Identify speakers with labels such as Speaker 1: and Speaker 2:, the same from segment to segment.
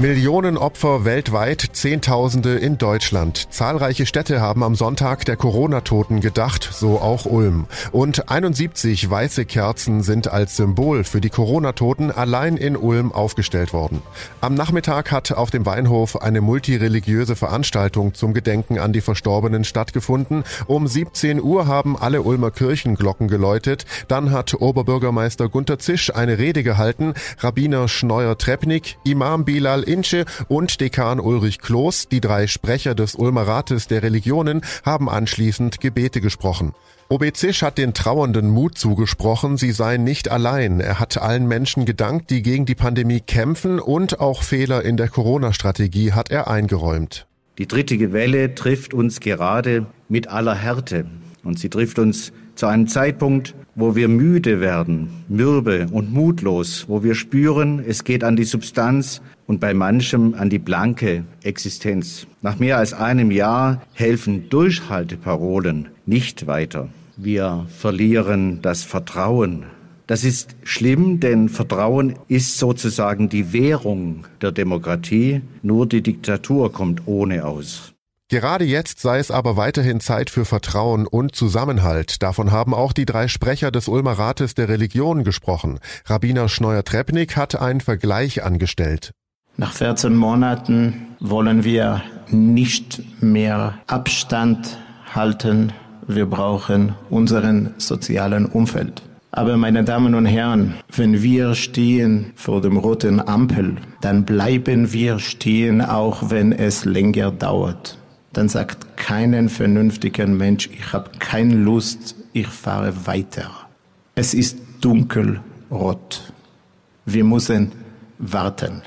Speaker 1: Millionen Opfer weltweit, Zehntausende in Deutschland. Zahlreiche Städte haben am Sonntag der Corona-Toten gedacht, so auch Ulm. Und 71 weiße Kerzen sind als Symbol für die Corona-Toten allein in Ulm aufgestellt worden. Am Nachmittag hat auf dem Weinhof eine multireligiöse Veranstaltung zum Gedenken an die Verstorbenen stattgefunden. Um 17 Uhr haben alle Ulmer Kirchenglocken geläutet. Dann hat Oberbürgermeister Gunter Zisch eine Rede gehalten. Rabbiner Schneuer-Treppnick, Imam Bilal Ince und Dekan Ulrich Kloß, die drei Sprecher des Ulmer Rates der Religionen, haben anschließend Gebete gesprochen. OB Zisch hat den Trauernden Mut zugesprochen, sie seien nicht allein. Er hat allen Menschen gedankt, die gegen die Pandemie kämpfen und auch Fehler in der Corona-Strategie hat er eingeräumt.
Speaker 2: Die dritte Welle trifft uns gerade mit aller Härte und sie trifft uns zu einem Zeitpunkt, wo wir müde werden, mürbe und mutlos, wo wir spüren, es geht an die Substanz und bei manchem an die blanke Existenz. Nach mehr als einem Jahr helfen Durchhalteparolen nicht weiter. Wir verlieren das Vertrauen. Das ist schlimm, denn Vertrauen ist sozusagen die Währung der Demokratie. Nur die Diktatur kommt ohne aus.
Speaker 1: Gerade jetzt sei es aber weiterhin Zeit für Vertrauen und Zusammenhalt. Davon haben auch die drei Sprecher des Ulmer Rates der Religion gesprochen. Rabbiner Schneuer-Trepnik hat einen Vergleich angestellt.
Speaker 3: Nach 14 Monaten wollen wir nicht mehr Abstand halten. Wir brauchen unseren sozialen Umfeld. Aber meine Damen und Herren, wenn wir stehen vor dem roten Ampel, dann bleiben wir stehen, auch wenn es länger dauert dann sagt keinen vernünftigen Mensch, ich habe keine Lust, ich fahre weiter. Es ist dunkelrot. Wir müssen warten.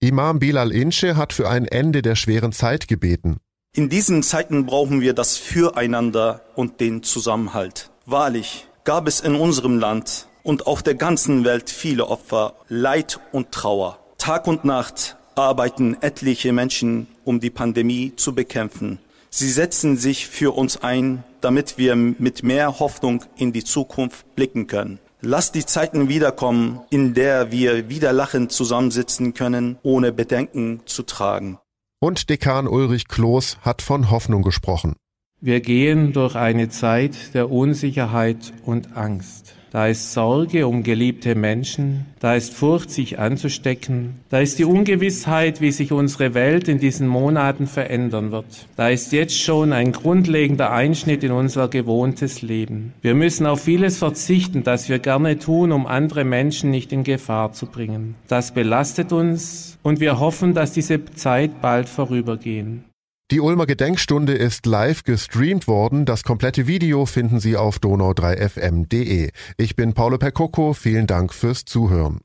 Speaker 1: Imam Bilal Inche hat für ein Ende der schweren Zeit gebeten.
Speaker 4: In diesen Zeiten brauchen wir das Füreinander und den Zusammenhalt. Wahrlich gab es in unserem Land und auf der ganzen Welt viele Opfer, Leid und Trauer. Tag und Nacht arbeiten etliche Menschen, um die Pandemie zu bekämpfen. Sie setzen sich für uns ein, damit wir mit mehr Hoffnung in die Zukunft blicken können. Lass die Zeiten wiederkommen, in der wir wieder lachend zusammensitzen können, ohne Bedenken zu tragen.
Speaker 1: Und Dekan Ulrich Kloß hat von Hoffnung gesprochen.
Speaker 5: Wir gehen durch eine Zeit der Unsicherheit und Angst. Da ist Sorge um geliebte Menschen, da ist Furcht, sich anzustecken, da ist die Ungewissheit, wie sich unsere Welt in diesen Monaten verändern wird. Da ist jetzt schon ein grundlegender Einschnitt in unser gewohntes Leben. Wir müssen auf vieles verzichten, das wir gerne tun, um andere Menschen nicht in Gefahr zu bringen. Das belastet uns und wir hoffen, dass diese Zeit bald vorübergehen.
Speaker 1: Die Ulmer Gedenkstunde ist live gestreamt worden. Das komplette Video finden Sie auf donau3fm.de. Ich bin Paolo Percocco. Vielen Dank fürs Zuhören.